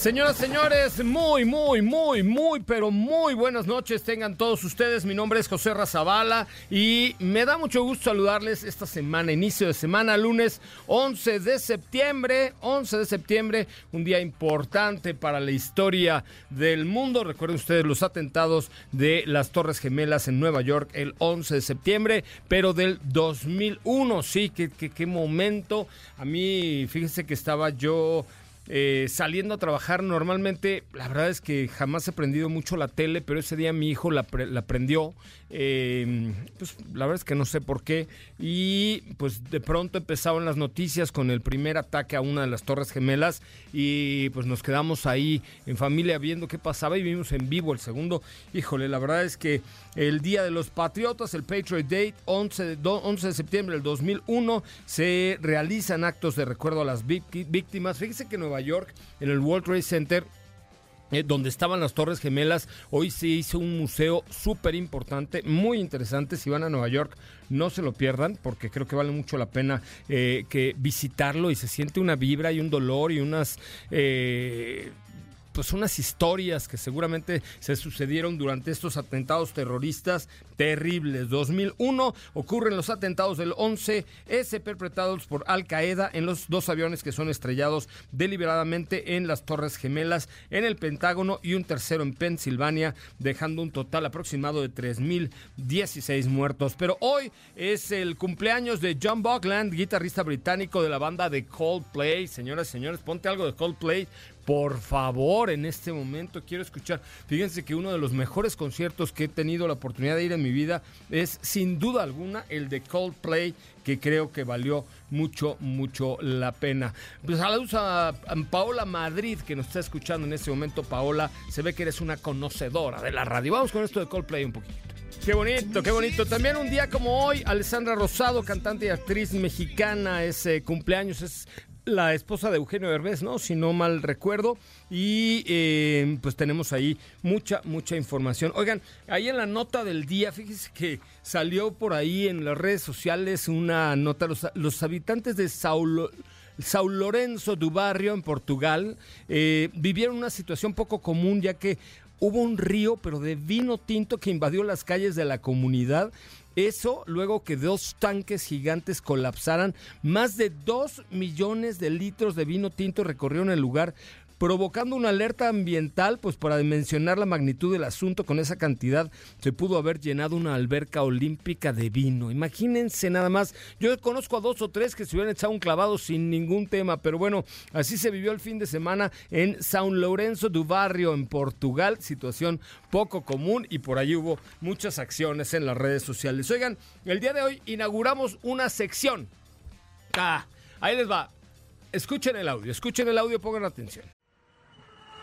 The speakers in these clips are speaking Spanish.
Señoras, señores, muy, muy, muy, muy, pero muy buenas noches tengan todos ustedes. Mi nombre es José Razabala y me da mucho gusto saludarles esta semana, inicio de semana, lunes 11 de septiembre, 11 de septiembre, un día importante para la historia del mundo. Recuerden ustedes los atentados de las Torres Gemelas en Nueva York el 11 de septiembre, pero del 2001, sí, qué, qué, qué momento. A mí, fíjense que estaba yo eh, saliendo a trabajar normalmente, la verdad es que jamás he prendido mucho la tele, pero ese día mi hijo la, la prendió. Eh, pues la verdad es que no sé por qué. Y pues de pronto empezaron las noticias con el primer ataque a una de las Torres Gemelas y pues nos quedamos ahí en familia viendo qué pasaba y vimos en vivo el segundo. Híjole, la verdad es que el Día de los Patriotas, el Patriot Date, 11 de, 11 de septiembre del 2001, se realizan actos de recuerdo a las víctimas. Fíjese que Nueva York, en el World Trade Center, eh, donde estaban las Torres Gemelas. Hoy se hizo un museo súper importante, muy interesante. Si van a Nueva York, no se lo pierdan, porque creo que vale mucho la pena eh, que visitarlo y se siente una vibra y un dolor y unas. Eh, pues unas historias que seguramente se sucedieron durante estos atentados terroristas terribles. 2001 ocurren los atentados del 11S perpetrados por Al Qaeda en los dos aviones que son estrellados deliberadamente en las Torres Gemelas en el Pentágono y un tercero en Pensilvania, dejando un total aproximado de 3.016 muertos. Pero hoy es el cumpleaños de John Buckland, guitarrista británico de la banda de Coldplay. Señoras y señores, ponte algo de Coldplay por favor, en este momento quiero escuchar. Fíjense que uno de los mejores conciertos que he tenido la oportunidad de ir en mi vida es sin duda alguna el de Coldplay, que creo que valió mucho, mucho la pena. Pues saludos a Paola Madrid, que nos está escuchando en este momento. Paola, se ve que eres una conocedora de la radio. Vamos con esto de Coldplay un poquito. Qué bonito, qué bonito. También un día como hoy, Alessandra Rosado, cantante y actriz mexicana, es cumpleaños, es la esposa de Eugenio Derbez, ¿no? Si no mal recuerdo. Y eh, pues tenemos ahí mucha, mucha información. Oigan, ahí en la nota del día, fíjense que salió por ahí en las redes sociales una nota, los, los habitantes de Saulo... Sao Lorenzo do Barrio, en Portugal, eh, vivieron una situación poco común ya que hubo un río, pero de vino tinto que invadió las calles de la comunidad eso luego que dos tanques gigantes colapsaran, más de dos millones de litros de vino tinto recorrieron el lugar, provocando una alerta ambiental, pues para dimensionar la magnitud del asunto, con esa cantidad se pudo haber llenado una alberca olímpica de vino. Imagínense nada más, yo conozco a dos o tres que se hubieran echado un clavado sin ningún tema, pero bueno, así se vivió el fin de semana en São Lourenço do Barrio, en Portugal, situación poco común y por ahí hubo muchas acciones en las redes sociales. Oigan, el día de hoy inauguramos una sección. Ah, ahí les va. Escuchen el audio, escuchen el audio, pongan atención.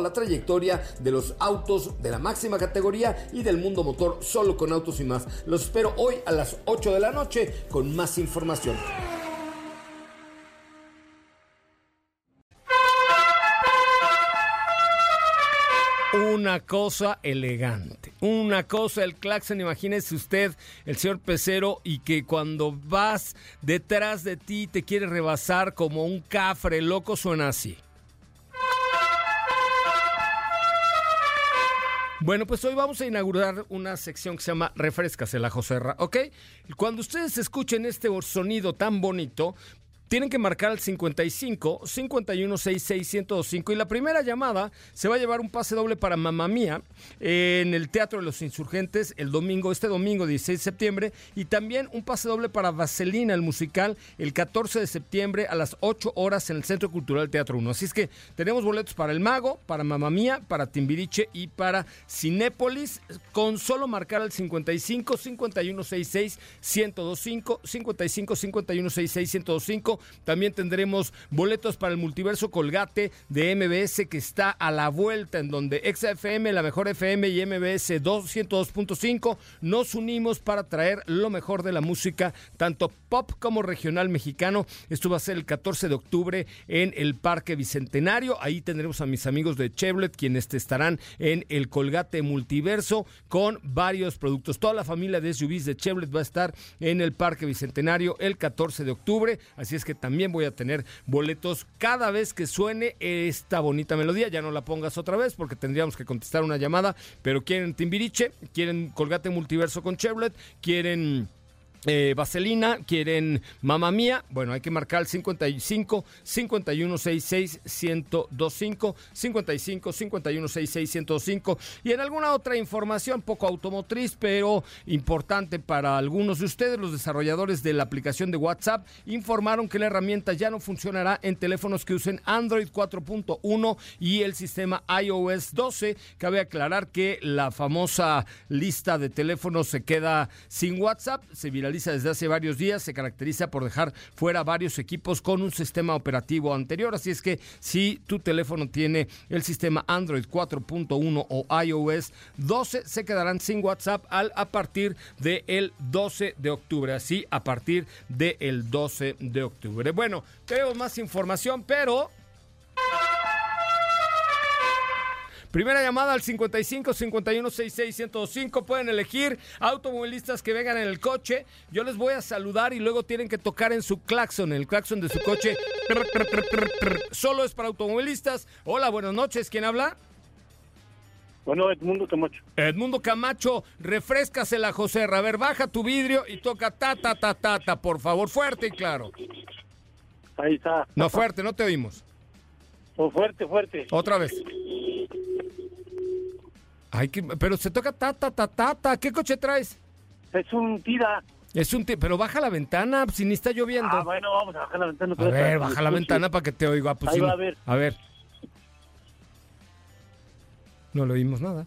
la trayectoria de los autos de la máxima categoría y del mundo motor solo con autos y más. Los espero hoy a las 8 de la noche con más información. Una cosa elegante, una cosa el claxon, imagínese usted, el señor pecero, y que cuando vas detrás de ti te quiere rebasar como un cafre loco, suena así. Bueno, pues hoy vamos a inaugurar una sección que se llama Refrescase la Joserra, ¿ok? Cuando ustedes escuchen este sonido tan bonito, tienen que marcar al 55 51 66 1025 y la primera llamada se va a llevar un pase doble para Mamá Mía en el Teatro de los Insurgentes el domingo, este domingo 16 de septiembre. Y también un pase doble para Vaselina, el musical, el 14 de septiembre a las 8 horas en el Centro Cultural Teatro 1. Así es que tenemos boletos para El Mago, para Mamá Mía, para Timbiriche y para Cinépolis. Con solo marcar al 55 51 66 1025 55 51 66 1025 también tendremos boletos para el multiverso Colgate de MBS que está a la vuelta, en donde XFM, la mejor FM y MBS 202.5 nos unimos para traer lo mejor de la música, tanto pop como regional mexicano. Esto va a ser el 14 de octubre en el Parque Bicentenario. Ahí tendremos a mis amigos de Chevrolet, quienes estarán en el Colgate Multiverso con varios productos. Toda la familia de SUVs de Chevrolet va a estar en el Parque Bicentenario el 14 de octubre. Así es que también voy a tener boletos cada vez que suene esta bonita melodía. Ya no la pongas otra vez porque tendríamos que contestar una llamada, pero quieren Timbiriche, quieren Colgate Multiverso con Chevrolet, quieren eh, Vaselina, quieren Mamá Mía. Bueno, hay que marcar el 55 5166 1025 55 5166 1025 y en alguna otra información poco automotriz, pero importante para algunos de ustedes, los desarrolladores de la aplicación de WhatsApp informaron que la herramienta ya no funcionará en teléfonos que usen Android 4.1 y el sistema iOS 12. Cabe aclarar que la famosa lista de teléfonos se queda sin WhatsApp, se viraliza desde hace varios días, se caracteriza por dejar fuera varios equipos con un sistema operativo anterior. Así es que si tu teléfono tiene el sistema Android 4.1 o iOS 12, se quedarán sin WhatsApp al, a partir del 12 de octubre. Así, a partir del 12 de octubre. Bueno, tenemos más información, pero... Primera llamada al 55 51 66 105. Pueden elegir automovilistas que vengan en el coche. Yo les voy a saludar y luego tienen que tocar en su claxon, el claxon de su coche. Solo es para automovilistas. Hola, buenas noches. ¿Quién habla? Bueno, Edmundo Camacho. Edmundo Camacho, refrescasela, José. A ver, baja tu vidrio y toca ta, ta, ta, ta, ta, por favor, fuerte y claro. Ahí está. No, fuerte, no te oímos. Oh, fuerte, fuerte. Otra vez. Ay, que, pero se toca ta, ta, ta, ta, ta. ¿Qué coche traes? Es un tira. Es un pero baja la ventana, si ni está lloviendo. Ah, bueno, vamos a bajar la ventana. A ver, baja la ventana para que te oiga. Pues Ahí sí, va, a ver. A ver. No le oímos nada.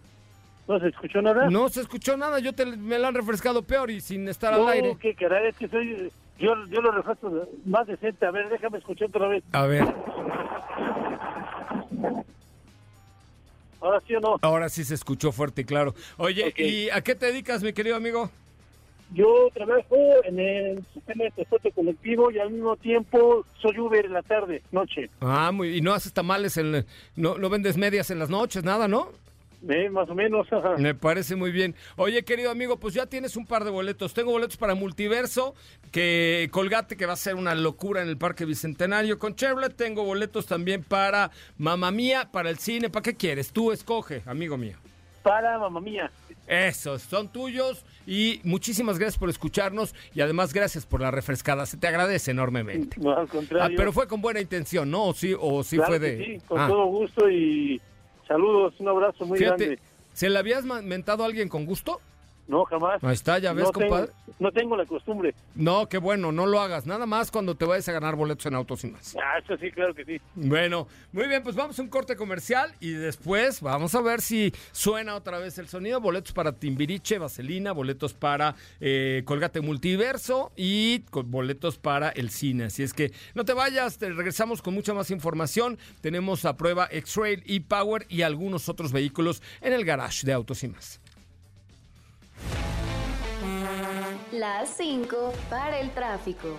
¿No se escuchó nada? No se escuchó nada, yo te, me la han refrescado peor y sin estar al No, aire. qué caray, es que soy... Yo, yo lo refresco más decente. A ver, déjame escuchar otra vez. A ver, Ahora sí o no. ahora sí se escuchó fuerte y claro. Oye. ¿y a qué te dedicas, mi querido amigo? Yo trabajo en el sistema de transporte colectivo y al mismo tiempo soy Uber en la tarde, noche. Ah, muy, y no haces tamales, en, no, no vendes medias en las noches, nada, ¿no? Eh, más o menos. Me parece muy bien. Oye, querido amigo, pues ya tienes un par de boletos. Tengo boletos para Multiverso, que Colgate, que va a ser una locura en el Parque Bicentenario con Chevrolet. Tengo boletos también para Mamá Mía, para el cine. ¿Para qué quieres? Tú escoge, amigo mío. Para mamá mía. Esos son tuyos y muchísimas gracias por escucharnos y además gracias por la refrescada. Se te agradece enormemente. No, al Ah, contrario. pero fue con buena intención, ¿no? O sí, o sí Claro fue de. sí, con Ah, todo gusto y Saludos, un abrazo muy Fíjate, grande. ¿se le habías mentado a alguien con gusto? No, jamás. Ahí está, ya ves, no tengo, compadre. no tengo la costumbre. No, qué bueno, no lo hagas. Nada más cuando te vayas a ganar boletos en autos y más. Ah, eso sí, claro que sí. Bueno, muy bien, pues vamos a un corte comercial y después vamos a ver si suena otra vez el sonido. Boletos para Timbiriche, Vaselina, boletos para eh, Colgate Multiverso y boletos para el cine. Así es que no te vayas, te regresamos con mucha más información. Tenemos a prueba X-Trail y Power y algunos otros vehículos en el garage de Autos y más. Las 5 para el tráfico.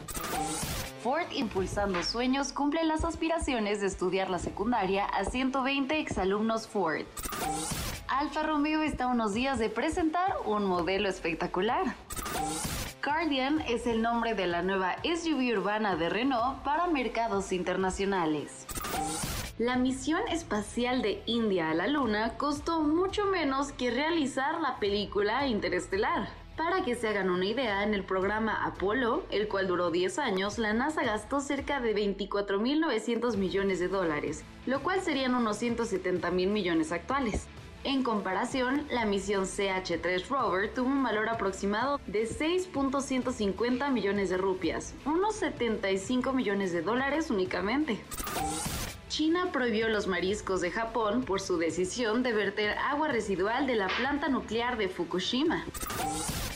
Ford Impulsando Sueños cumple las aspiraciones de estudiar la secundaria a 120 exalumnos Ford. Alfa Romeo está a unos días de presentar un modelo espectacular. Guardian es el nombre de la nueva SUV urbana de Renault para mercados internacionales. La misión espacial de India a la Luna costó mucho menos que realizar la película Interestelar. Para que se hagan una idea, en el programa Apolo, el cual duró 10 años, la NASA gastó cerca de 24.900 millones de dólares, lo cual serían unos 170 mil millones actuales. En comparación, la misión CH-3 Rover tuvo un valor aproximado de 6.150 millones de rupias, unos 75 millones de dólares únicamente. China prohibió los mariscos de Japón por su decisión de verter agua residual de la planta nuclear de Fukushima.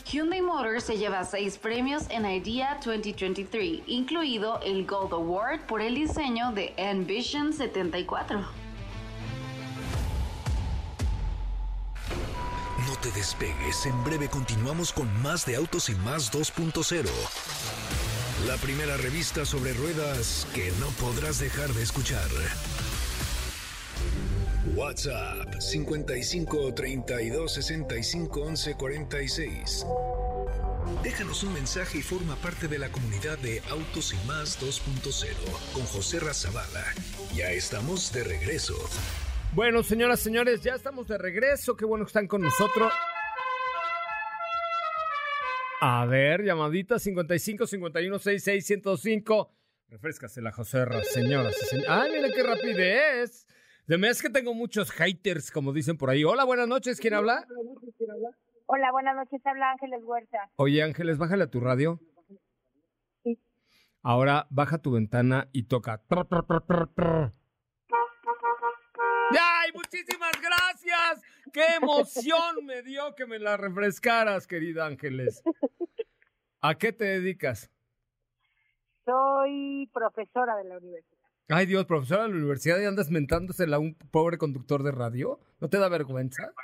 Hyundai Motors se lleva seis premios en IDEA 2023, incluido el Gold Award por el diseño de Envision 74. No te despegues, en breve continuamos con más de Autos y Más 2.0. La primera revista sobre ruedas que no podrás dejar de escuchar. WhatsApp 55 32 65 11 46. Déjanos un mensaje y forma parte de la comunidad de Autos y Más 2.0 con José Razabala. Ya estamos de regreso. Bueno, señoras, señores, ya estamos de regreso. Qué bueno que están con nosotros. A ver, llamadita 55 51 66 105. Refrescasela, José Ra, señoras y señores. Ay, mira qué rapidez. De mes que tengo muchos haters, como dicen por ahí. Hola, buenas noches. ¿Quién habla? Hola, buenas noches. Habla Ángeles Huerta. Oye, Ángeles, bájale a tu radio. Sí. Ahora baja tu ventana y toca. ¡Ay, muchísimas gracias! ¡Qué emoción me dio que me la refrescaras, querida Ángeles! ¿A qué te dedicas? Soy profesora de la universidad. Ay, Dios, profesora de la universidad y andas mentándosela a un pobre conductor de radio. ¿No te da vergüenza?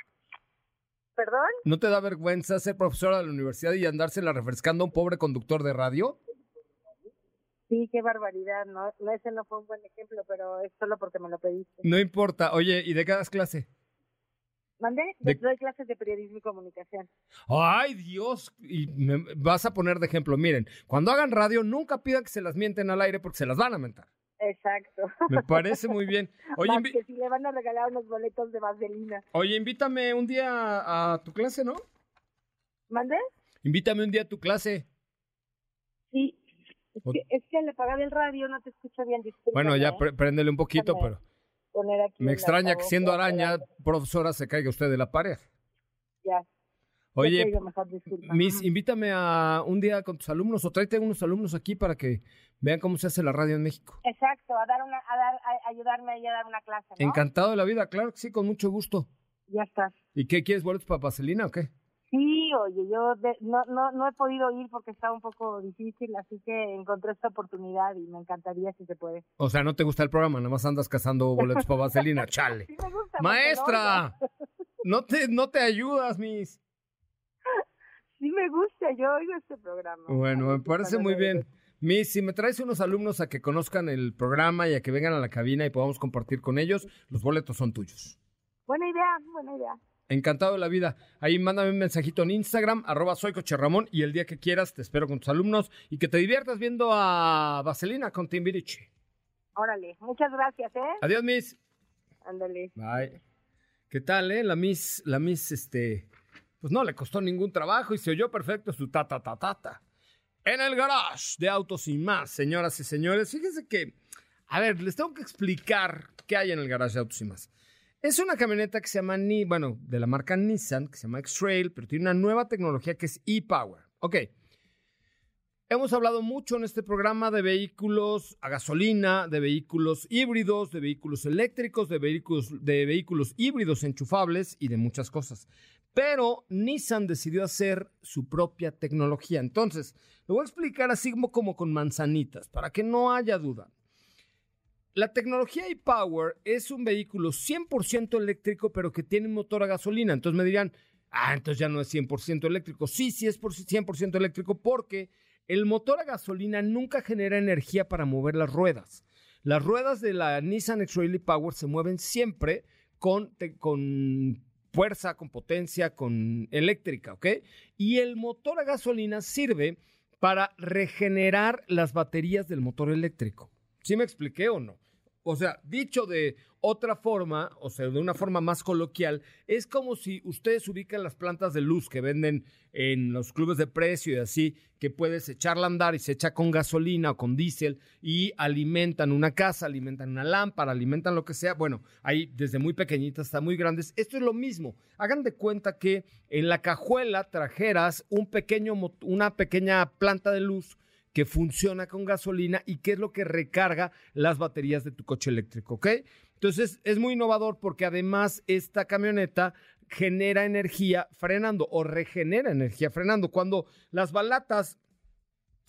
¿Perdón? ¿No te da vergüenza ser profesora de la universidad y andársela refrescando a un pobre conductor de radio? Sí, qué barbaridad. No, no, ese no fue un buen ejemplo, pero es solo porque me lo pediste. No importa. Oye, ¿y de qué das clase? ¿Mandé? De- Doy clases de periodismo y comunicación. Ay, Dios. Y me vas a poner de ejemplo. Miren, cuando hagan radio, nunca pidan que se las mienten al aire porque se las van a mentar. Exacto. Me parece muy bien. Oye, Más que si le van a regalar unos boletos de vaselina. oye, invítame un día a tu clase, ¿no? ¿Mandé? Invítame un día a tu clase. Sí. Es que, es que le pagar el radio no te escucho bien. Bueno, ya ¿eh? préndele un poquito, pero Poner aquí me extraña que siendo araña, profesora, se caiga usted de la pared. Ya. Oye, mejor. Miss, invítame a un día con tus alumnos o tráete unos alumnos aquí para que vean cómo se hace la radio en México. Exacto, a dar una, a dar, a ayudarme ahí a dar una clase, ¿no? Encantado de la vida, claro que sí, con mucho gusto. Ya estás. ¿Y qué quieres, boletos para Vaselina o qué? Sí, oye, yo de- no, no, no he podido ir porque estaba un poco difícil, así que encontré esta oportunidad y me encantaría si se puede. O sea, no te gusta el programa, nada más andas cazando boletos para Vaselina, chale. Sí me gusta. porque Maestra, no te, no te ayudas, Miss. Sí me gusta, yo oigo este programa. Bueno, me parece muy bien. Miss, si me traes unos alumnos a que conozcan el programa y a que vengan a la cabina y podamos compartir con ellos, los boletos son tuyos. Buena idea, buena idea. Encantado de la vida. Ahí mándame un mensajito en Instagram, arroba soy Ramón, y el día que quieras te espero con tus alumnos y que te diviertas viendo a Vaselina con Timbiriche. Órale, muchas gracias, ¿eh? Adiós, Miss. Ándale. Bye. ¿Qué tal, eh? La Miss, la Miss, este, pues no le costó ningún trabajo y se oyó perfecto su ta ta ta ta ta. En el garage de autos y más, señoras y señores. Fíjense que, a ver, les tengo que explicar qué hay en el garage de autos y más. Es una camioneta que se llama, Ni, bueno, de la marca Nissan, que se llama X-Trail, pero tiene una nueva tecnología que es e-Power. Ok. Hemos hablado mucho en este programa de vehículos a gasolina, de vehículos híbridos, de vehículos eléctricos, de vehículos, de vehículos híbridos enchufables y de muchas cosas. Pero Nissan decidió hacer su propia tecnología. Entonces, lo voy a explicar así como, como con manzanitas, para que no haya duda. La tecnología e-Power es un vehículo 100% eléctrico, pero que tiene un motor a gasolina. Entonces me dirán, ah, entonces ya no es 100% eléctrico. Sí, sí es 100% eléctrico porque el motor a gasolina nunca genera energía para mover las ruedas. Las ruedas de la Nissan X-Trail e-Power se mueven siempre con, con fuerza, con potencia, con eléctrica, ¿ok? Y el motor a gasolina sirve para regenerar las baterías del motor eléctrico. ¿Sí me expliqué o no? O sea, dicho de otra forma, o sea, de una forma más coloquial, es como si ustedes ubican las plantas de luz que venden en los clubes de precio y así, que puedes echarla a andar y se echa con gasolina o con diésel y alimentan una casa, alimentan una lámpara, alimentan lo que sea. Bueno, ahí desde muy pequeñitas hasta muy grandes. Esto es lo mismo. Hagan de cuenta que en la cajuela trajeras un pequeño, una pequeña planta de luz que funciona con gasolina y qué es lo que recarga las baterías de tu coche eléctrico, ¿ok? Entonces es muy innovador porque además esta camioneta genera energía frenando o regenera energía frenando. Cuando las balatas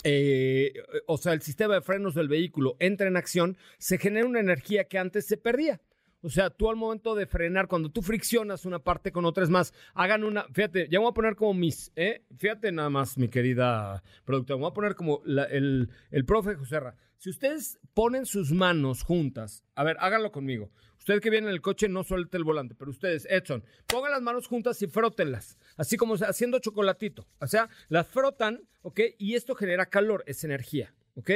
eh, o sea, el sistema de frenos del vehículo entra en acción, se genera una energía que antes se perdía. O sea, tú al momento de frenar, cuando tú friccionas una parte con otra, es más, hagan una, fíjate, ya voy a poner como mis, ¿eh? Fíjate nada más, mi querida productora, voy a poner como el, el profe Joserra. Si ustedes ponen sus manos juntas, a ver, háganlo conmigo. Usted que viene en el coche no suelte el volante, pero ustedes, Edson, pongan las manos juntas y frótenlas, así como haciendo chocolatito. O sea, las frotan, ¿ok? Y esto genera calor, es energía, ¿ok?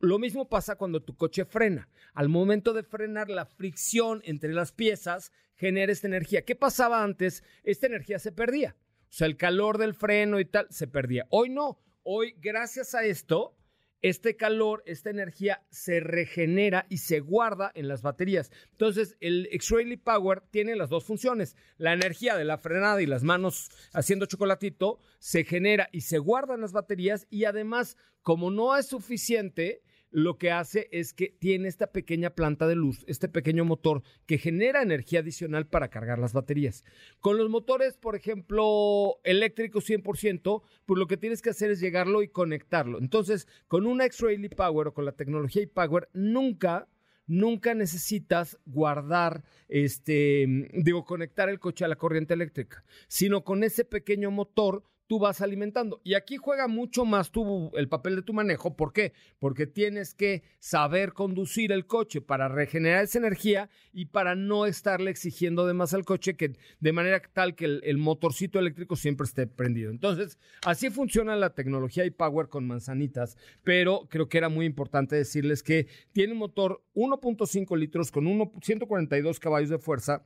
Lo mismo pasa cuando tu coche frena. Al momento de frenar, la fricción entre las piezas genera esta energía. ¿Qué pasaba antes? Esta energía se perdía. O sea, el calor del freno y tal se perdía. Hoy no. Hoy, gracias a esto, este calor, esta energía se regenera y se guarda en las baterías. Entonces, el X-Ray Power tiene las dos funciones. La energía de la frenada y las manos haciendo chocolatito se genera y se guarda en las baterías y además, como no es suficiente, lo que hace es que tiene esta pequeña planta de luz, este pequeño motor que genera energía adicional para cargar las baterías. Con los motores, por ejemplo, eléctricos 100%, pues lo que tienes que hacer es llegarlo y conectarlo. Entonces, con una X-Ray Power o con la tecnología e-Power, nunca nunca necesitas guardar, este, digo, conectar el coche a la corriente eléctrica, sino con ese pequeño motor tú vas alimentando. Y aquí juega mucho más tu, el papel de tu manejo. ¿Por qué? Porque tienes que saber conducir el coche para regenerar esa energía y para no estarle exigiendo de más al coche que de manera tal que el, motorcito eléctrico siempre esté prendido. Entonces, así funciona la tecnología y Power con manzanitas, pero creo que era muy importante decirles que tiene un motor 1.5 litros con 142 caballos de fuerza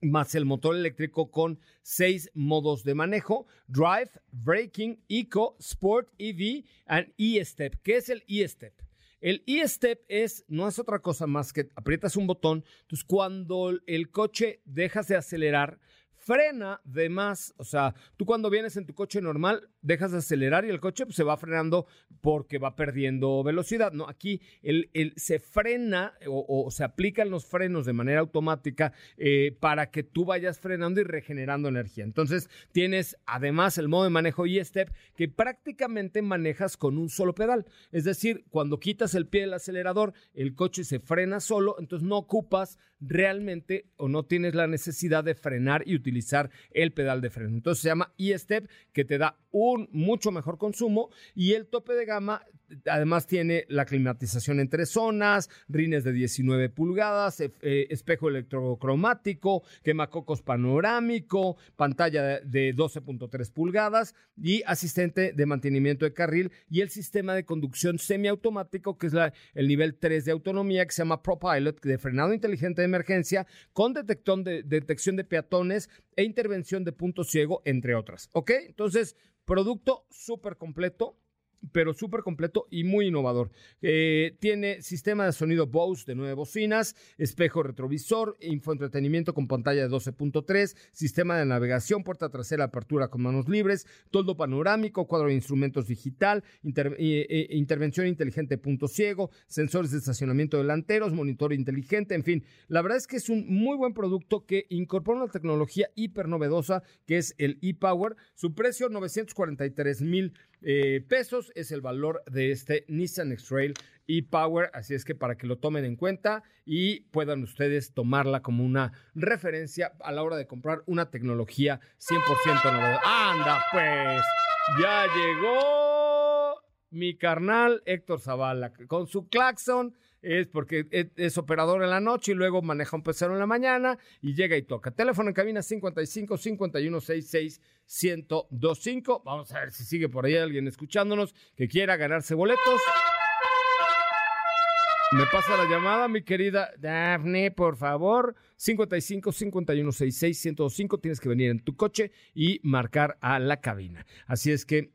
más el motor eléctrico con seis modos de manejo, Drive, Braking, Eco, Sport, EV y E-Step. ¿Qué es el E-Step? El E-Step es, no es otra cosa más que aprietas un botón, entonces cuando el coche dejas de acelerar, frena de más. O sea, tú cuando vienes en tu coche normal, dejas de acelerar y el coche pues, se va frenando porque va perdiendo velocidad. No, aquí el, se frena o, se aplican los frenos de manera automática eh, para que tú vayas frenando y regenerando energía. Entonces, tienes además el modo de manejo e-step que prácticamente manejas con un solo pedal. Es decir, cuando quitas el pie del acelerador, el coche se frena solo, entonces no ocupas realmente o no tienes la necesidad de frenar y utilizar el pedal de freno. Entonces se llama e-step que te da un mucho mejor consumo y el tope de gama además tiene la climatización en tres zonas, rines de 19 pulgadas, eh, espejo electrocromático, quemacocos panorámico, pantalla de 12.3 pulgadas y asistente de mantenimiento de carril y el sistema de conducción semiautomático que es la, el nivel 3 de autonomía que se llama ProPilot de frenado inteligente de emergencia con detección de, detección de peatones e intervención de punto ciego entre otras. ¿Ok? Entonces, producto súper completo pero súper completo y muy innovador. Eh, tiene sistema de sonido Bose de nueve bocinas, espejo retrovisor, infoentretenimiento con pantalla de 12.3, sistema de navegación, puerta trasera, apertura con manos libres, toldo panorámico, cuadro de instrumentos digital, intervención inteligente punto ciego, sensores de estacionamiento delanteros, monitor inteligente, en fin. La verdad es que es un muy buen producto que incorpora una tecnología hiper novedosa que es el e-Power. Su precio 943 mil eh, pesos es el valor de este Nissan X-Trail e-Power, así es que para que lo tomen en cuenta y puedan ustedes tomarla como una referencia a la hora de comprar una tecnología 100% novedosa. ¡Anda pues! Ya llegó mi carnal Héctor Zavala con su claxon es porque es, operador en la noche y luego maneja un pecero en la mañana y llega y toca. Teléfono en cabina 55 51 66 1025. Vamos a ver si sigue por ahí alguien escuchándonos que quiera ganarse boletos. Me pasa la llamada, mi querida Daphne, por favor. 55 51 66 1025. Tienes que venir en tu coche y marcar a la cabina. Así es que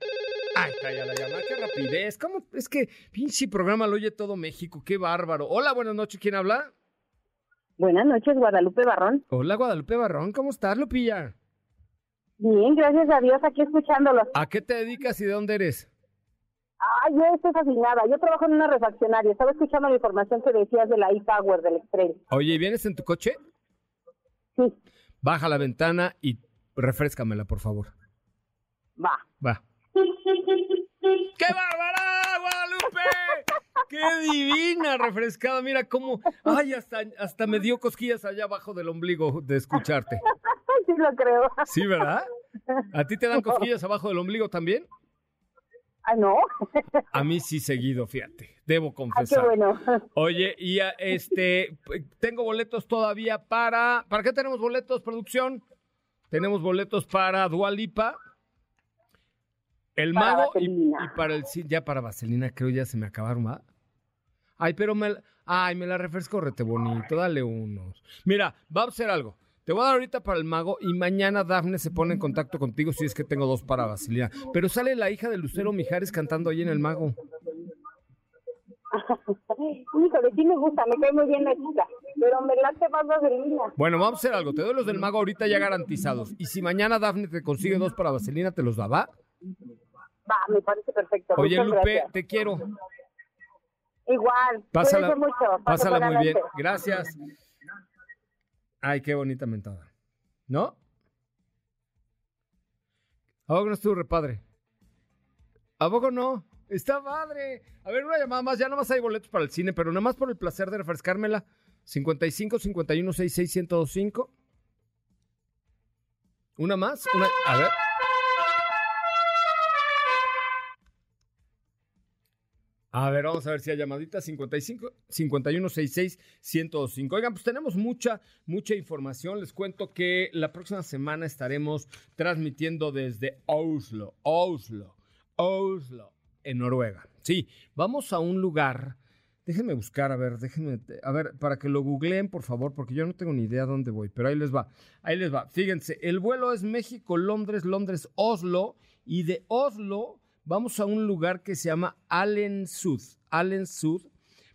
Ay, calla la llamada, qué rapidez. ¿Cómo? Es que pinche programa lo oye todo México, qué bárbaro. Hola, buenas noches, ¿quién habla? Buenas noches, Guadalupe Barrón. Hola, Guadalupe Barrón, ¿cómo estás, Lupilla? Bien, gracias a Dios, aquí escuchándolo. ¿A qué te dedicas y de dónde eres? Ah, yo estoy fascinada. Yo trabajo en una refaccionaria. Estaba escuchando la información que decías de la e-Power, del Extrail. Oye, ¿vienes en tu coche? Sí. Baja la ventana y refrescamela, por favor. Va. Va. ¡Qué bárbara, Guadalupe! ¡Qué divina refrescada! Mira cómo. ¡Ay, hasta, hasta me dio cosquillas allá abajo del ombligo de escucharte! Lo creo. ¿Sí, verdad? ¿A ti te dan cosquillas abajo del ombligo también? Ah, no. A mí sí seguido, fíjate. Debo confesar. Ah, qué bueno. Oye, y este, tengo boletos todavía para. ¿Para qué tenemos boletos, producción? Tenemos boletos para Dualipa el mago y, para el ya para Vaselina creo ya se me acabaron, ¿va? Ay, pero me ay, me la refresco rete bonito, dale unos. Mira, va a hacer algo. Te voy a dar ahorita para el mago y mañana Dafne se pone en contacto contigo si es que tengo dos para Vaselina. Pero sale la hija de Lucero Mijares cantando ahí en el mago. Híjole, sí me gusta, me cae muy bien la chica, pero me late más Vaselina. Bueno, vamos a hacer algo. Te doy los del mago ahorita ya garantizados. Y si mañana Dafne te consigue dos para Vaselina, ¿te los da, va? Va, me parece perfecto. Oye, Lupe, te quiero. Igual. Pásala, mucho. Pásala muy bien. Gracias. Ay, qué bonita mentada. ¿No? ¿A no estuvo repadre? ¿A no? Está padre. A ver, una llamada más. Ya nada más hay boletos para el cine, pero nada más por el placer de refrescármela. 55 51 66 1025. ¿Una más? Una... A ver. A ver, vamos a ver si hay llamadita 55 5166 105. Oigan, pues tenemos mucha, mucha información. Les cuento que la próxima semana estaremos transmitiendo desde Oslo, Oslo, Oslo, en Noruega. Sí, vamos a un lugar. Déjenme buscar, a ver, déjenme, a ver, para que lo googleen, por favor, porque yo no tengo ni idea dónde voy, pero ahí les va, ahí les va. Fíjense, el vuelo es México, Londres, Londres, Oslo, y de Oslo vamos a un lugar que se llama Allen Sud. Allen Sud.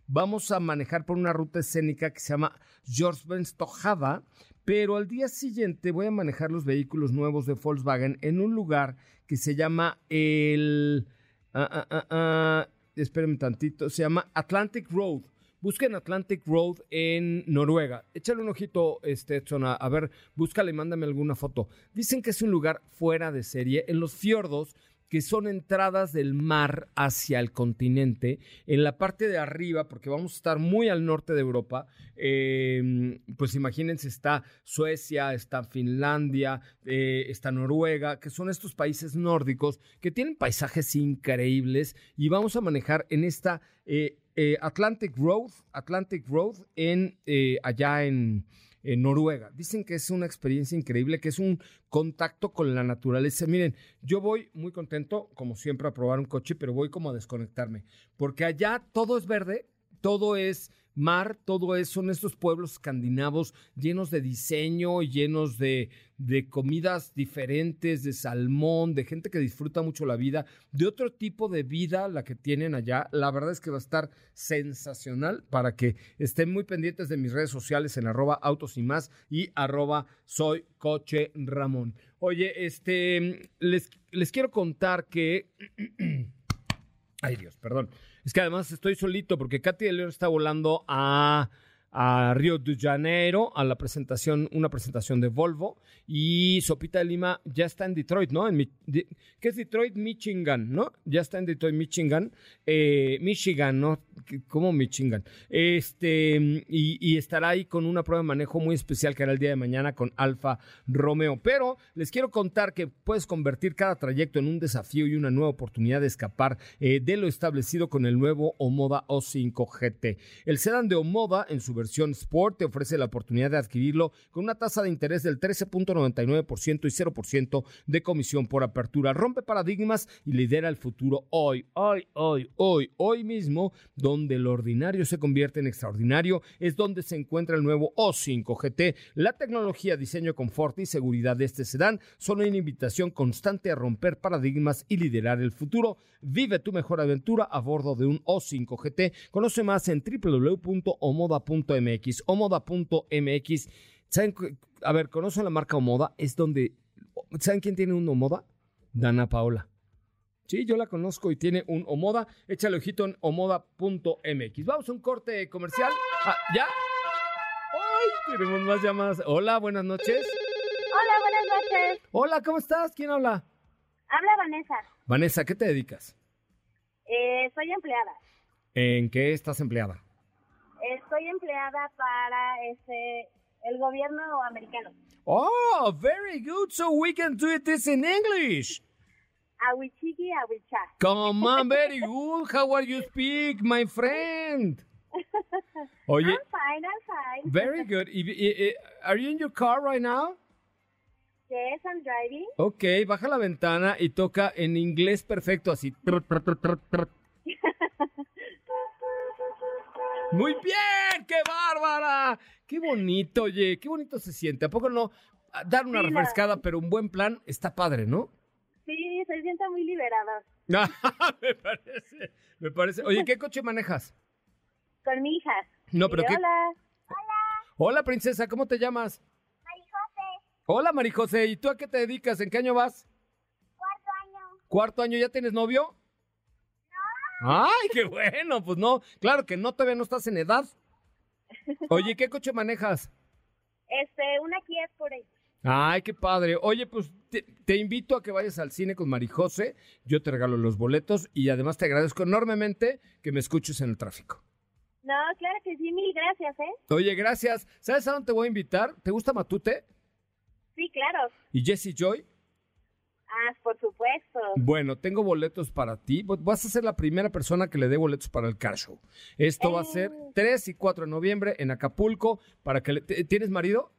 Vamos a manejar por una ruta escénica que se llama George Tojada, pero al día siguiente voy a manejar los vehículos nuevos de Volkswagen en un lugar que se llama el... Ah, ah, ah, ah espérenme tantito, se llama Atlantic Road. Busquen Atlantic Road en Noruega. Échale un ojito, este, a, a ver, búscale y mándame alguna foto. Dicen que es un lugar fuera de serie. En los fiordos que son entradas del mar hacia el continente. En la parte de arriba, porque vamos a estar muy al norte de Europa, em, pues imagínense, está Suecia, está Finlandia, eh, está Noruega, que son estos países nórdicos que tienen paisajes increíbles y vamos a manejar en esta eh, eh, Atlantic Road, Atlantic Road en allá en en Noruega. Dicen que es una experiencia increíble, que es un contacto con la naturaleza. Miren, yo voy muy contento, como siempre, a probar un coche, pero voy como a desconectarme, porque allá todo es verde, todo es mar, todo eso, son estos pueblos escandinavos llenos de diseño, llenos de, de comidas diferentes, de salmón, de gente que disfruta mucho la vida, de otro tipo de vida la que tienen allá. La verdad es que va a estar sensacional para que estén muy pendientes de mis redes sociales en arroba autos y más y arroba soy coche Ramón. Oye, este, les, les quiero contar que... Ay Dios, perdón. Es que además estoy solito porque Katy de León está volando a a Río de Janeiro a la presentación, una presentación de Volvo y Sopita de Lima ya está en Detroit, ¿no? En, ¿Qué es Detroit? Michigan, ¿no? Ya está en Detroit, Michigan, eh, Michigan, ¿no? ¿Cómo Michigan? Este, y, estará ahí con una prueba de manejo muy especial que hará el día de mañana con Alfa Romeo. Pero les quiero contar que puedes convertir cada trayecto en un desafío y una nueva oportunidad de escapar eh, de lo establecido con el nuevo Omoda O5 GT. El sedán de Omoda en su versión versión Sport te ofrece la oportunidad de adquirirlo con una tasa de interés del 13.99% y 0% de comisión por apertura. Rompe paradigmas y lidera el futuro hoy, hoy, hoy, hoy, hoy mismo, donde lo ordinario se convierte en extraordinario, es donde se encuentra el nuevo O5 GT. La tecnología, diseño, confort y seguridad de este sedán son una invitación constante a romper paradigmas y liderar el futuro. Vive tu mejor aventura a bordo de un O5 GT. Conoce más en www.omoda.com .mx, omoda.mx. ¿Saben? A ver, ¿conocen la marca Omoda? Es donde. ¿Saben quién tiene un Omoda? Dana Paola. Sí, yo la conozco y tiene un Omoda. Échale ojito en omoda.mx. Vamos a un corte comercial. Ah, ¿Ya? ¡Ay! Tenemos más llamadas. Hola, buenas noches. Hola, buenas noches. Hola, ¿cómo estás? ¿Quién habla? Habla Vanessa. Vanessa, ¿qué te dedicas? Eh, soy empleada. ¿En qué estás empleada? Estoy empleada para este, el gobierno americano. Oh, very good. So we can do it this in English. Awichiki, awicha. Come on, very good. How are you speak, my friend? Oye, I'm fine, I'm fine. Very good. Are you in your car right now? Yes, I'm driving. Ok, baja la ventana y toca en inglés perfecto así. Muy bien, qué bárbara. Qué bonito, oye, qué bonito se siente. ¿A poco no? Dar una refrescada, pero un buen plan está padre, ¿no? Sí, se siente muy liberada. me parece, me parece. Oye, ¿qué coche manejas? Con mi hija. No, pero ¿qué? Hola. Hola. Hola, princesa, ¿cómo te llamas? Marijose. Hola, Marijose. ¿Y tú a qué te dedicas? ¿En qué año vas? Cuarto año. ¿Cuarto año? ¿Ya tienes novio? Ay, qué bueno, pues no, claro que no, todavía no estás en edad. Oye, ¿qué coche manejas? Este, una Kia Sportage. Ay, qué padre. Oye, pues te, invito a que vayas al cine con Marijose. Yo te regalo los boletos y además te agradezco enormemente que me escuches en el tráfico. No, claro que sí, mil gracias, ¿eh? Oye, gracias. ¿Sabes a dónde te voy a invitar? ¿Te gusta Matute? Sí, claro. ¿Y Jesse Joy? Ah, por supuesto. Bueno, tengo boletos para ti. Vas a ser la primera persona que le dé boletos para el car show. Esto va a ser 3 y 4 de noviembre en Acapulco. Para que ¿Tienes marido?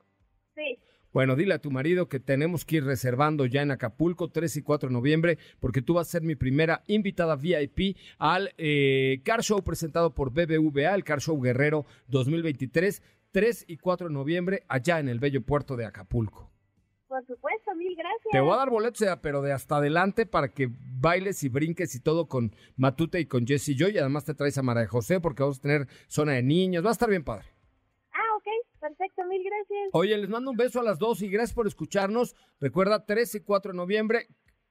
Sí. Bueno, dile a tu marido que tenemos que ir reservando ya en Acapulco 3 y 4 de noviembre porque tú vas a ser mi primera invitada VIP al eh, Car Show presentado por BBVA, el Car Show Guerrero 2023, 3 y 4 de noviembre allá en el bello puerto de Acapulco. Por supuesto, mil gracias. Te voy a dar boletos, pero de hasta adelante para que bailes y brinques y todo con Matute y con Jesse y yo. Y además te traes a María José porque vamos a tener zona de niños. Va a estar bien padre. Ah, ok, perfecto, mil gracias. Oye, les mando un beso a las dos y gracias por escucharnos. Recuerda, 3 y 4 de noviembre,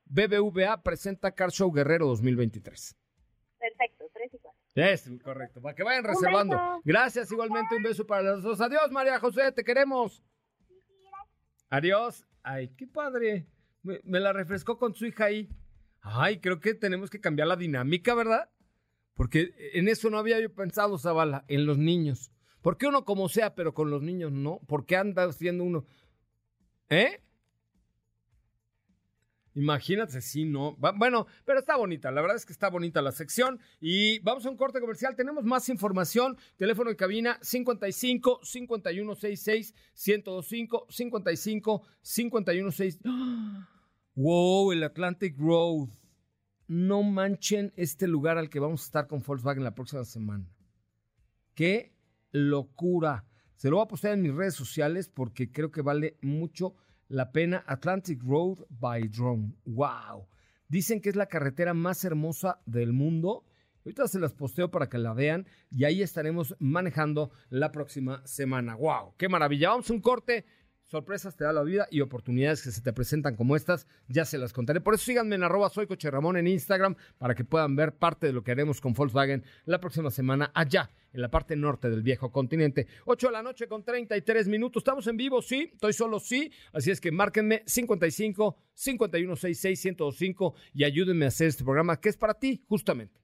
BBVA presenta Car Show Guerrero 2023. Perfecto, 3 y 4. Es correcto, para que vayan reservando. Gracias, igualmente un beso para las dos. Adiós, María José, te queremos. Adiós. Ay, qué padre. Me, la refrescó con su hija ahí. Ay, creo que tenemos que cambiar la dinámica, ¿verdad? Porque en eso no había yo pensado, Zavala, en los niños. ¿Por qué uno como sea, pero con los niños no? ¿Por qué anda haciendo uno? ¿Eh? Imagínate, sí, no. Bueno, pero está bonita, la verdad es que está bonita la sección. Y vamos a un corte comercial, tenemos más información. Teléfono de cabina 55 5166 1025 55 5166. Wow, el Atlantic Road. No manchen este lugar al que vamos a estar con Volkswagen la próxima semana. Qué locura. Se lo voy a postear en mis redes sociales porque creo que vale mucho la pena. Atlantic Road by Drone. ¡Wow! Dicen que es la carretera más hermosa del mundo. Ahorita se las posteo para que la vean y ahí estaremos manejando la próxima semana. ¡Wow! ¡Qué maravilla! Vamos a un corte. Sorpresas te da la vida y oportunidades que se te presentan como estas, ya se las contaré. Por eso síganme en arroba soy Coche Ramón en Instagram para que puedan ver parte de lo que haremos con Volkswagen la próxima semana allá en la parte norte del viejo continente. 8 de la noche con 33 minutos. Estamos en vivo, sí. Estoy solo, sí. Así es que márquenme 55 5166 1025 y ayúdenme a hacer este programa que es para ti, justamente.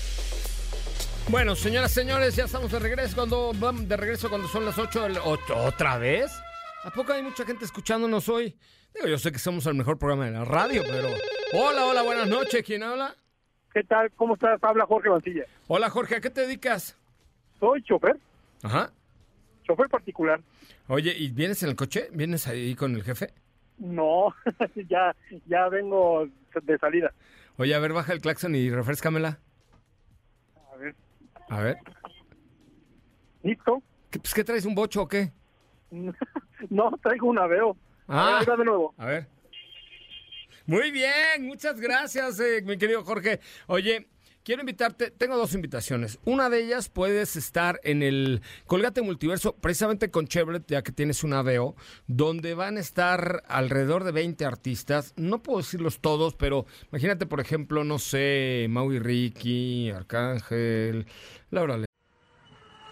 Bueno, señoras, señores, ya estamos de regreso cuando de regreso cuando son las 8 del ocho- otra vez. ¿A poco hay mucha gente escuchándonos hoy? Digo, yo sé que somos el mejor programa de la radio, pero Hola, hola, buenas noches. ¿Quién habla? ¿Qué tal? ¿Cómo estás? Habla Jorge Mancilla. Hola, Jorge, ¿a qué te dedicas? Soy chofer, Ajá. chofer particular. Oye, ¿y vienes en el coche? ¿Vienes ahí con el jefe? No, ya, ya vengo de salida. Oye, a ver, baja el claxon y refrescamela. A ver. ¿listo? ¿Qué, pues, ¿qué traes, un bocho o qué? No, traigo un aveo. Ah. A ver, va de nuevo. A ver. Muy bien, muchas gracias, eh, mi querido Jorge. Oye, quiero invitarte, tengo dos invitaciones. Una de ellas puedes estar en el Colgate Multiverso, precisamente con Chevrolet, ya que tienes un aveo, donde van a estar alrededor de 20 artistas. No puedo decirlos todos, pero imagínate, por ejemplo, no sé, Maui Ricky, Arcángel, Laura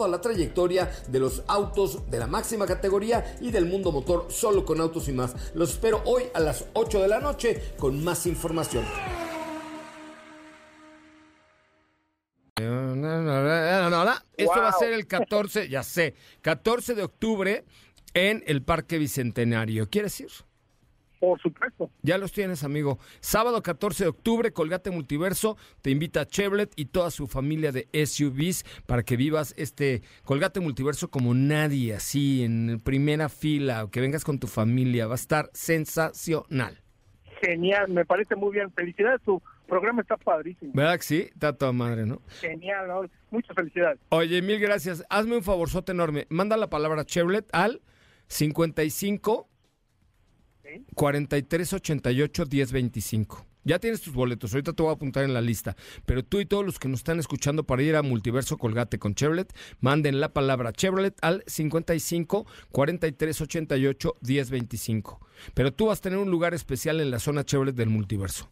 toda la trayectoria de los autos de la máxima categoría y del mundo motor solo con autos y más. Los espero hoy a las 8 de la noche con más información. Esto va a ser el 14, ya sé, 14 de octubre en el Parque Bicentenario. ¿Quieres ir? Por supuesto. Ya los tienes, amigo. Sábado 14 de octubre, Colgate Multiverso te invita a Chevrolet y toda su familia de SUVs para que vivas este Colgate Multiverso como nadie, así en primera fila, que vengas con tu familia. Va a estar sensacional. Genial, me parece muy bien. Felicidades, tu programa está padrísimo. ¿Verdad que sí? Está toda madre, ¿no? Genial, ¿no? muchas felicidades. Oye, mil gracias. Hazme un favorzote enorme. Manda la palabra Chevrolet al 55 Sí. 43 88 10 25. Ya tienes tus boletos, ahorita te voy a apuntar en la lista. Pero tú y todos los que nos están escuchando para ir a Multiverso Colgate con Chevrolet, manden la palabra Chevrolet al 55 43 88 10 25. Pero tú vas a tener un lugar especial en la zona Chevrolet del Multiverso.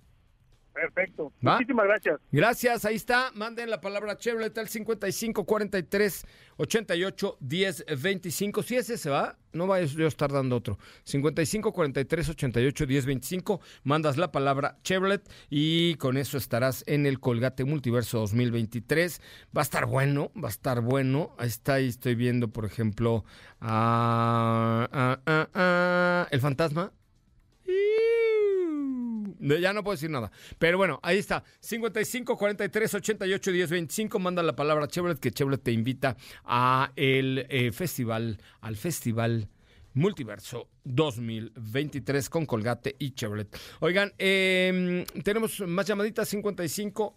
Perfecto. ¿Va? Muchísimas gracias. Gracias, ahí está. Manden la palabra Chevrolet al 55 43 88 10 25. Si ese se va, no vaya yo a estar dando otro. 55 43 88 10 25. Mandas la palabra Chevrolet y con eso estarás en el Colgate Multiverso 2023. Va a estar bueno, va a estar bueno. Ahí está, ahí estoy viendo, por ejemplo, a, a- a- el fantasma. Ya no puedo decir nada. Pero bueno, ahí está. 55 43 88 10 25. Manda la palabra Chevrolet que Chevrolet te invita a el eh, festival, al festival Multiverso 2023 con Colgate y Chevrolet. Oigan, eh, tenemos más llamaditas 55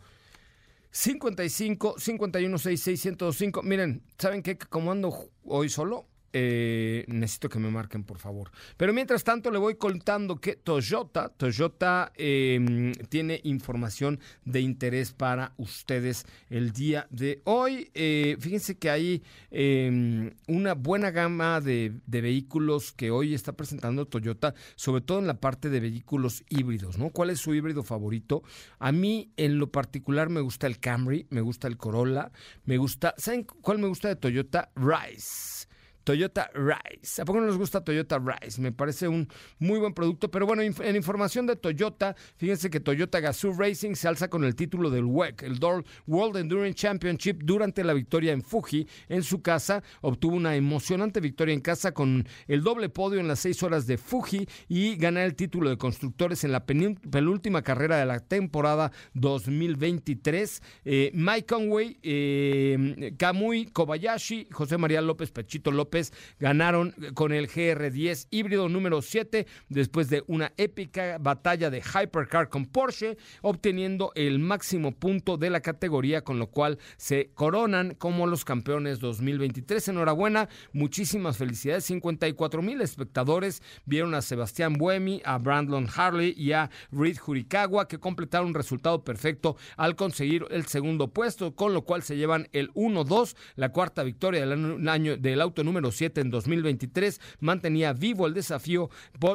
55 51 66 1025. Miren, ¿saben qué? Como ando hoy solo, eh, necesito que me marquen, por favor. Pero mientras tanto, le voy contando que Toyota, Toyota eh, tiene información de interés para ustedes el día de hoy. Eh, fíjense que hay eh, una buena gama de, de vehículos que hoy está presentando Toyota, sobre todo en la parte de vehículos híbridos, ¿no? ¿Cuál es su híbrido favorito? A mí, en lo particular, me gusta el Camry, me gusta el Corolla, me gusta. ¿Saben cuál me gusta de Toyota? Rise. Toyota Rise. ¿A poco no les gusta Toyota Rise? Me parece un muy buen producto. Pero bueno, en información de Toyota, fíjense que Toyota Gazoo Racing se alza con el título del WEC, el World Endurance Championship, durante la victoria en Fuji en su casa. Obtuvo una emocionante victoria en casa con el doble podio en las seis horas de Fuji y ganar el título de constructores en la penúltima carrera de la temporada 2023. Eh, Mike Conway, eh, Kamui Kobayashi, José María López Pechito López ganaron con el GR10 híbrido número 7 después de una épica batalla de Hypercar con Porsche, obteniendo el máximo punto de la categoría, con lo cual se coronan como los campeones 2023. Enhorabuena, muchísimas felicidades. 54 mil espectadores vieron a Sebastián Buemi, a Brandon Harley y a Reed Jurikawa que completaron un resultado perfecto al conseguir el segundo puesto, con lo cual se llevan el 1-2, la cuarta victoria del año del auto número 7 en 2023, mantenía vivo el desafío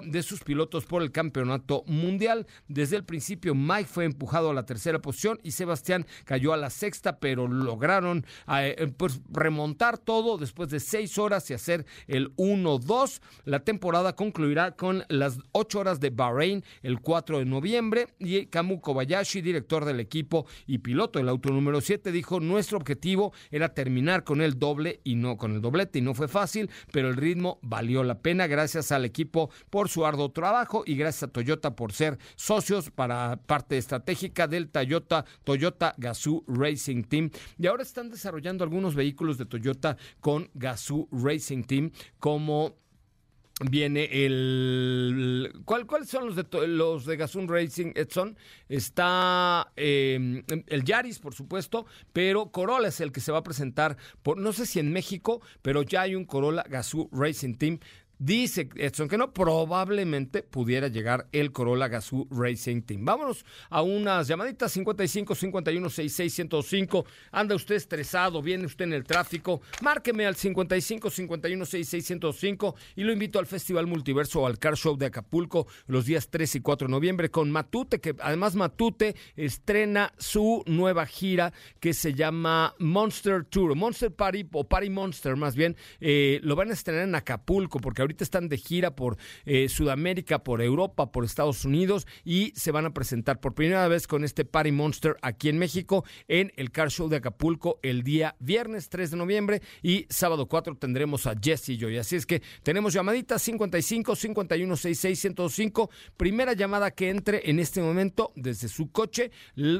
de sus pilotos por el campeonato mundial. Desde el principio, Mike fue empujado a la tercera posición y Sebastián cayó a la sexta, pero lograron eh, pues, remontar todo después de seis horas y hacer el 1-2. La temporada concluirá con las ocho horas de Bahrein el 4 de noviembre y Kamu Kobayashi, director del equipo y piloto del auto número 7, dijo, nuestro objetivo era terminar con el doble y no con el doblete y no fue fácil, pero el ritmo valió la pena. Gracias al equipo por su arduo trabajo y gracias a Toyota por ser socios para parte estratégica del Toyota, Toyota Gazoo Racing Team. Y ahora están desarrollando algunos vehículos de Toyota con Gazoo Racing Team como viene el ¿cuál, cuáles son los de los de Racing Edson está eh, el Yaris por supuesto pero Corolla es el que se va a presentar por no sé si en México pero ya hay un Corolla Gazoo Racing Team Dice Edson que no, probablemente pudiera llegar el Corolla Gazoo Racing Team. Vámonos a unas llamaditas 55 51 66 105. Anda usted estresado, viene usted en el tráfico. Márqueme al 55 51 66 105 y lo invito al Festival Multiverso o al Car Show de Acapulco los días 3 y 4 de noviembre con Matute, que además Matute estrena su nueva gira que se llama Monster Tour, Monster Party o Party Monster más bien. Eh, lo van a estrenar en Acapulco porque ahorita están de gira por eh, Sudamérica, por Europa, por Estados Unidos y se van a presentar por primera vez con este Party Monster aquí en México en el Car Show de Acapulco el día viernes 3 de noviembre y sábado 4 tendremos a Jesse y Joy. Así es que tenemos llamaditas 55 51 66 105. Primera llamada que entre en este momento desde su coche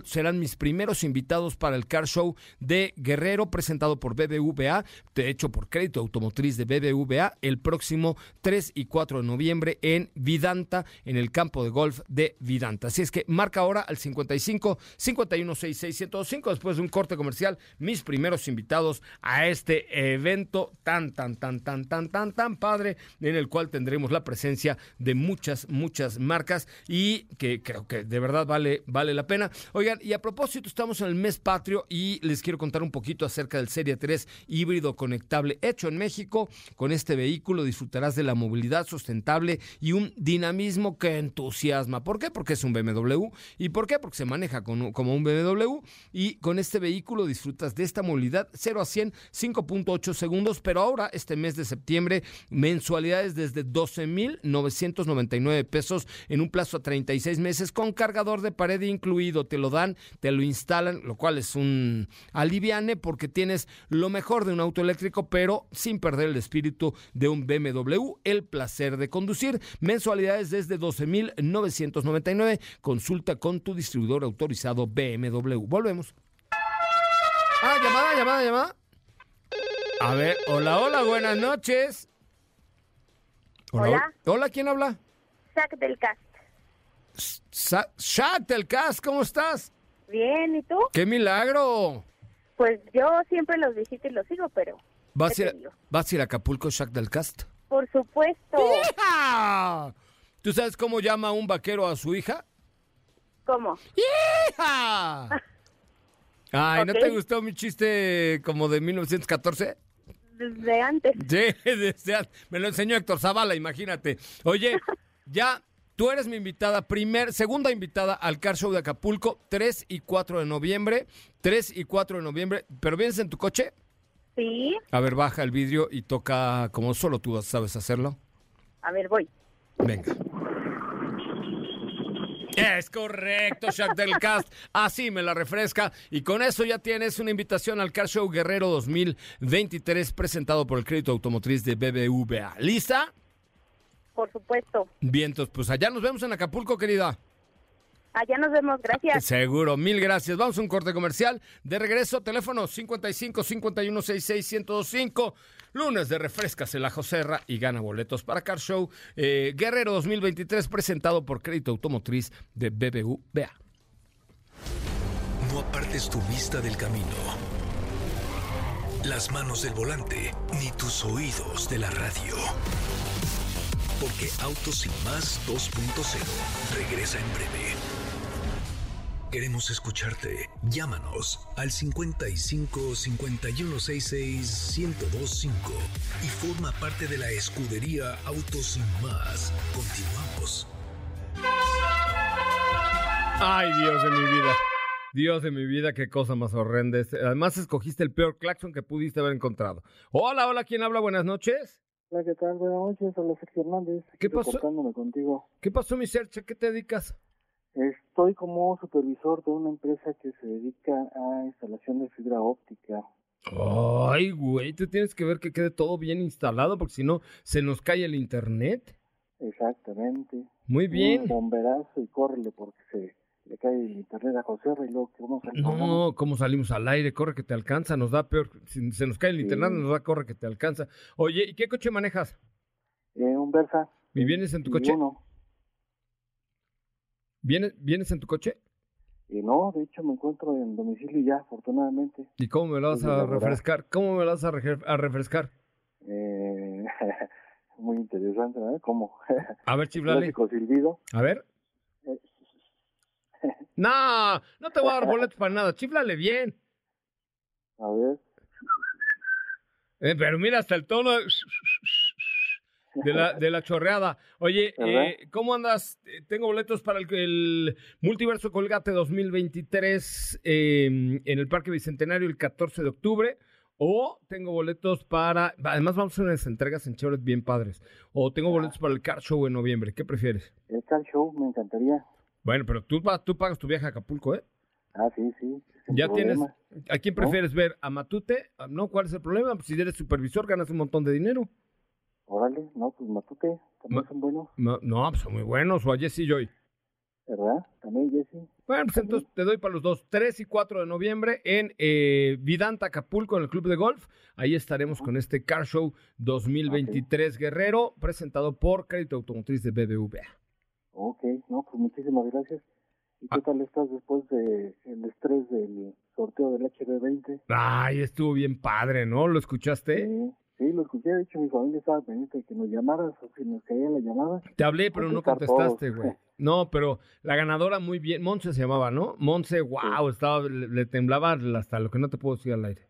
serán mis primeros invitados para el Car Show de Guerrero presentado por BBVA, de hecho por crédito automotriz de BBVA el próximo 3 y 4 de noviembre en Vidanta, en el campo de golf de Vidanta. Así es que marca ahora al 55 51 66 105 después de un corte comercial, mis primeros invitados a este evento tan, tan, tan, tan, tan, tan, tan padre, en el cual tendremos la presencia de muchas, muchas marcas y que creo que de verdad vale, vale la pena. Oigan, y a propósito, estamos en el mes patrio y les quiero contar un poquito acerca del Serie 3 híbrido conectable hecho en México. Con este vehículo disfrutarás de la movilidad sustentable y un dinamismo que entusiasma. ¿Por qué? Porque es un BMW. ¿Y por qué? Porque se maneja como un BMW y con este vehículo disfrutas de esta movilidad 0 a 100 5.8 segundos, pero ahora este mes de septiembre mensualidades desde 12.999 pesos en un plazo a 36 meses con cargador de pared incluido. Te lo dan, te lo instalan, lo cual es un aliviane porque tienes lo mejor de un auto eléctrico, pero sin perder el espíritu de un BMW el placer de conducir. Mensualidades desde 12.999. Consulta con tu distribuidor autorizado BMW. Volvemos. Ah, llamada, llamada, llamada. A ver, hola, hola, buenas noches. Hola. Hola, ¿quién habla? Shaq del Cast. Shaq del Cast, ¿cómo estás? Bien, ¿y tú? ¡Qué milagro! Pues yo siempre los visito y los sigo, pero ¿Vas, ¿Qué a ir? ¿Vas a ir a Acapulco, Shaq del Cast? Por supuesto. ¡Hija! ¿Tú sabes cómo llama un vaquero a su hija? ¿Cómo? ¡Hija! Ay, ¿no te gustó mi chiste como de 1914? Desde antes. Sí, desde an- me lo enseñó Héctor Zavala, imagínate. Oye, ya tú eres mi invitada, primer, segunda invitada al Car Show de Acapulco, 3 y 4 de noviembre. 3 y 4 de noviembre. ¿Pero vienes en tu coche? Sí. A ver, baja el vidrio y toca como solo tú sabes hacerlo. A ver, voy. Venga. Es correcto, Shaq del Cast. Así me la refresca. Y con eso ya tienes una invitación al Car Show Guerrero 2023 presentado por el Crédito Automotriz de BBVA. ¿Lista? Por supuesto. Bien, entonces, pues allá nos vemos en Acapulco, querida. Allá nos vemos. Gracias. Seguro, mil gracias. Vamos a un corte comercial. De regreso, teléfono 55 51 66 1025. Lunes de Refrescas en la Joserra y gana boletos para Car Show eh, Guerrero 2023 presentado por Crédito Automotriz de BBVA. No apartes tu vista del camino, las manos del volante, ni tus oídos de la radio. Porque Autos Sin Más 2.0 regresa en breve. Queremos escucharte. Llámanos al 55 5166 1025 y forma parte de la escudería Autos Sin Más. Continuamos. Ay, Dios de mi vida. Dios de mi vida, qué cosa más horrenda. es. Además, escogiste el peor claxon que pudiste haber encontrado. Hola, hola, ¿quién habla? Buenas noches. Hola, ¿qué tal? Buenas noches, hola Sergio Hernández. ¿Qué pasó? contigo. ¿Qué pasó, mi Sergio? ¿Qué te dedicas? Estoy como supervisor de una empresa que se dedica a instalación de fibra óptica. Ay, güey, tú tienes que ver que quede todo bien instalado, porque si no, se nos cae el internet. Exactamente. Muy bien. Un bomberazo y córrele porque se le cae el internet a José y luego que vamos. No, ¿cómo salimos al aire? Corre que te alcanza, nos da peor. Si se nos cae el Sí. internet, nos da corre que te alcanza. Oye, ¿y qué coche manejas? Eh, un Versa. ¿Y vienes en tu coche? uno. ¿Vienes, ¿Vienes en tu coche? Y no, de hecho me encuentro en domicilio ya, afortunadamente. ¿Y cómo me lo vas a refrescar? ¿Cómo me lo vas a, refrescar? Eh, muy interesante, ¿verdad? ¿Cómo? A ver, chiflale. Silbido. A ver. Eh, No, no te voy a dar boletos para nada. Chiflale bien. A ver. Eh, pero mira, hasta el tono de, de la, de la chorreada. Oye, eh, ¿cómo andas? Eh, Tengo boletos para el, el Multiverso Colgate 2023 eh, en el Parque Bicentenario el 14 de octubre. O tengo boletos para... Además vamos a hacer unas entregas en Chevrolet bien padres. O tengo boletos para el Car Show en noviembre. ¿Qué prefieres? El car show me encantaría. Bueno, pero tú, vas- tú pagas tu viaje a Acapulco, ¿eh? Ah, sí, sí. Ya tienes... ¿A quién prefieres ver? ¿A Matute? ¿A- ¿No? ¿Cuál es el problema? Pues si eres supervisor ganas un montón de dinero. Órale, no, pues Matute, también Ma- son buenos, No, no, pues son muy buenos. O a Jesse Joy. ¿verdad? También Jesse. Bueno, pues entonces te doy para los dos, 3 y 4 de noviembre en eh, Vidanta, Acapulco, en el Club de Golf. Ahí estaremos con este Car Show 2023 Guerrero, presentado por Crédito Automotriz de BBVA. Ok, no, pues muchísimas gracias. ¿Y Ah. qué tal estás después de el estrés del sorteo del HB20? Ay, estuvo bien padre, ¿no? ¿Lo escuchaste? Sí, sí, lo escuché, de hecho mi familia estaba pendiente de que nos llamaras o si nos caía la llamada. Te hablé, pero no contestaste, güey. No, pero la ganadora muy bien, Monse se llamaba, ¿no? Monse, wow, estaba, le, le temblaba hasta lo que no te puedo decir al aire.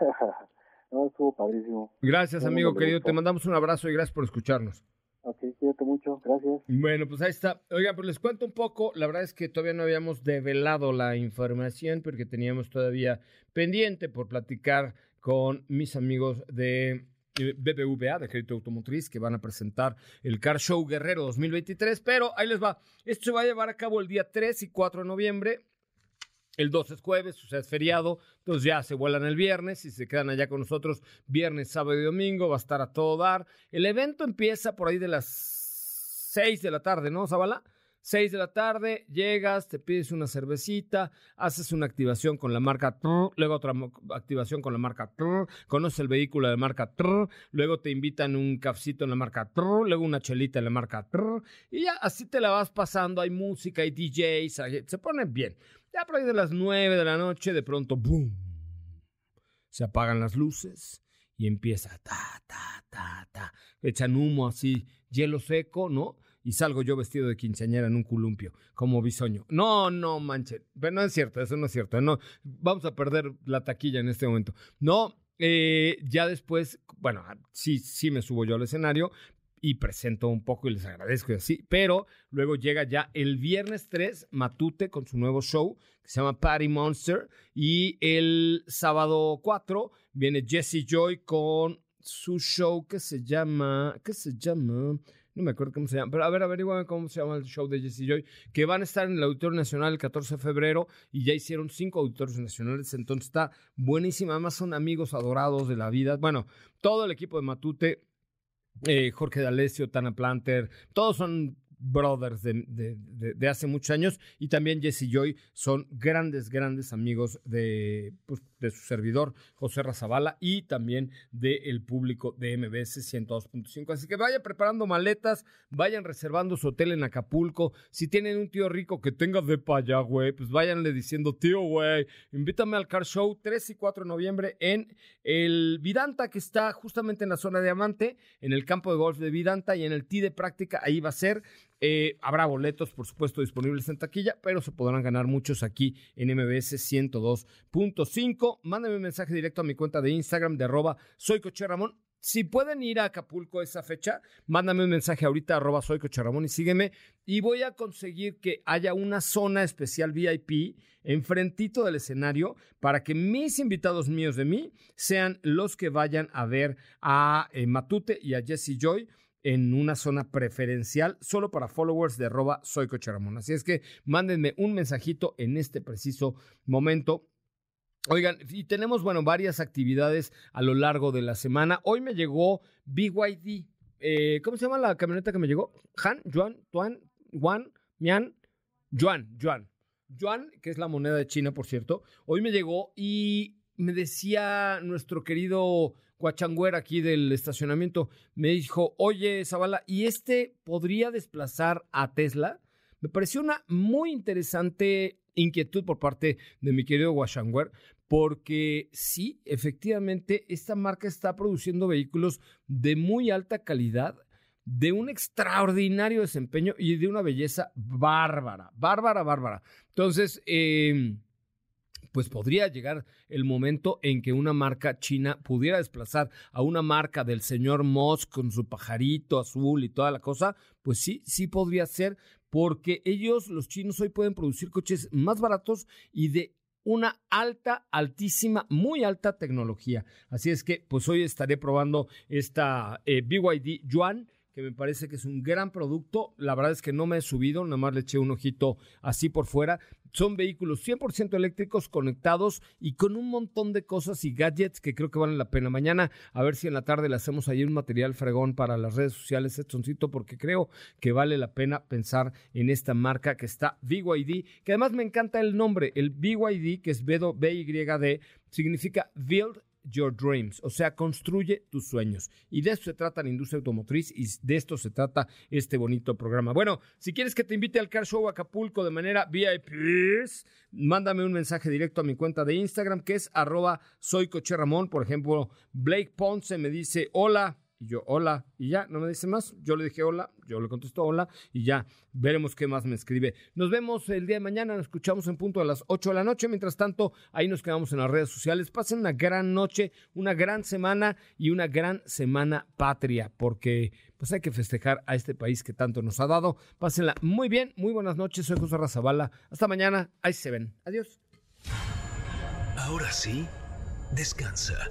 no, estuvo padrísimo. Gracias, amigo querido. Te mandamos un abrazo y gracias por escucharnos. Ok, cuídate mucho, gracias. Bueno, pues ahí está. Oiga, pues les cuento un poco. La verdad es que todavía no habíamos develado la información porque teníamos todavía pendiente por platicar con mis amigos de eh, BBVA, de Crédito Automotriz, que van a presentar el Car Show Guerrero 2023. Pero ahí les va. Esto se va a llevar a cabo el día 3 y 4 de noviembre. El 2 es jueves, o sea, es feriado, entonces ya se vuelan el viernes y se quedan allá con nosotros viernes, sábado y domingo, va a estar a todo dar. El evento empieza por ahí de las 6 de la tarde, ¿no, Zabala? 6 de la tarde, llegas, te pides una cervecita, haces una activación con la marca Trr, luego otra activación con la marca Trr, conoces el vehículo de marca Trr, luego te invitan un cafecito en la marca luego una chelita en la marca y ya así te la vas pasando, hay música, hay DJs, se pone bien. Ya por ahí de las 9 de la noche, de pronto, ¡boom! Se apagan las luces y empieza ta, ta, ta, ta. Echan humo así, hielo seco, ¿no? Y salgo yo vestido de quinceañera en un columpio, como bisoño. No, no, manche. Pero no es cierto, eso no es cierto. No, vamos a perder la taquilla en este momento. No, eh, ya después, bueno, sí, sí me subo yo al escenario, y presento un poco y les agradezco y así. Pero luego llega ya el viernes 3, Matute con su nuevo show que se llama Party Monster. Y el sábado 4 viene Jesse Joy con su show que se llama. ¿Qué se llama? No me acuerdo cómo se llama, pero a ver, averiguame cómo se llama el show de Jesse Joy, que van a estar en el Auditorio Nacional el 14 de febrero y ya hicieron cinco auditorios nacionales, entonces está buenísima, además son amigos adorados de la vida. Bueno, todo el equipo de Matute eh, Jorge D'Alessio, Tana Planter, todos son brothers de, hace muchos años y también Jesse Joy son grandes, grandes amigos de, pues, de su servidor José Razabala y también del público de MBS 102.5. Así que vayan preparando maletas, vayan reservando su hotel en Acapulco. Si tienen un tío rico que tenga de para allá, güey, pues váyanle diciendo, tío, güey, invítame al Car Show 3 y 4 de noviembre en el Vidanta, que está justamente en la zona de Diamante, en el campo de golf de Vidanta y en el T de práctica, ahí va a ser. Eh, habrá boletos, por supuesto, disponibles en taquilla, pero se podrán ganar muchos aquí en MBS 102.5. Mándame un mensaje directo a mi cuenta de Instagram de arroba soy. Si pueden ir a Acapulco esa fecha, mándame un mensaje ahorita arroba soy y sígueme. Y voy a conseguir que haya una zona especial VIP enfrentito del escenario para que mis invitados míos de mí sean los que vayan a ver a eh, Matute y a Jesse Joy en una zona preferencial solo para followers de arroba soy Ramón. Así es que mándenme un mensajito en este preciso momento. Oigan, y tenemos, bueno, varias actividades a lo largo de la semana. Hoy me llegó BYD. Eh, ¿Cómo se llama la camioneta que me llegó? Han, Juan, Tuan, Juan, Mian, Juan, Juan. Juan, que es la moneda de China, por cierto. Hoy me llegó y me decía nuestro querido Coachangüera aquí del estacionamiento, me dijo, oye, Zavala, ¿y este podría desplazar a Tesla? Me pareció una muy interesante inquietud por parte de mi querido Guachangüer, porque sí, efectivamente, esta marca está produciendo vehículos de muy alta calidad, de un extraordinario desempeño y de una belleza bárbara, bárbara, bárbara. Entonces, eh, pues podría llegar el momento en que una marca china pudiera desplazar a una marca del señor Musk con su pajarito azul y toda la cosa, pues sí, sí podría ser, porque ellos, los chinos, hoy pueden producir coches más baratos y de una alta, altísima, muy alta tecnología. Así es que, pues hoy estaré probando esta eh, BYD Yuan que me parece que es un gran producto. La verdad es que no me he subido, nada más le eché un ojito así por fuera. Son vehículos 100% eléctricos conectados y con un montón de cosas y gadgets que creo que valen la pena. Mañana a ver si en la tarde le hacemos ahí un material fregón para las redes sociales, Edsoncito, porque creo que vale la pena pensar en esta marca que está BYD, que además me encanta el nombre, el BYD, que es B-Y-D, significa Build your dreams, o sea, construye tus sueños. Y de eso se trata la industria automotriz y de esto se trata este bonito programa. Bueno, si quieres que te invite al Car Show Acapulco de manera VIP, mándame un mensaje directo a mi cuenta de Instagram que es arroba soy coche Ramón. Por ejemplo, Blake Ponce me dice, hola, y yo, hola, y ya, no me dice más. Yo le dije hola, yo le contesto hola, y ya, veremos qué más me escribe. Nos vemos el día de mañana, nos escuchamos en punto a las 8 de la noche. Mientras tanto, ahí nos quedamos en las redes sociales. Pasen una gran noche, una gran semana y una gran semana patria, porque pues hay que festejar a este país que tanto nos ha dado. Pásenla muy bien, muy buenas noches. Soy José Razabala. Hasta mañana, ahí se ven. Adiós. Ahora sí, descansa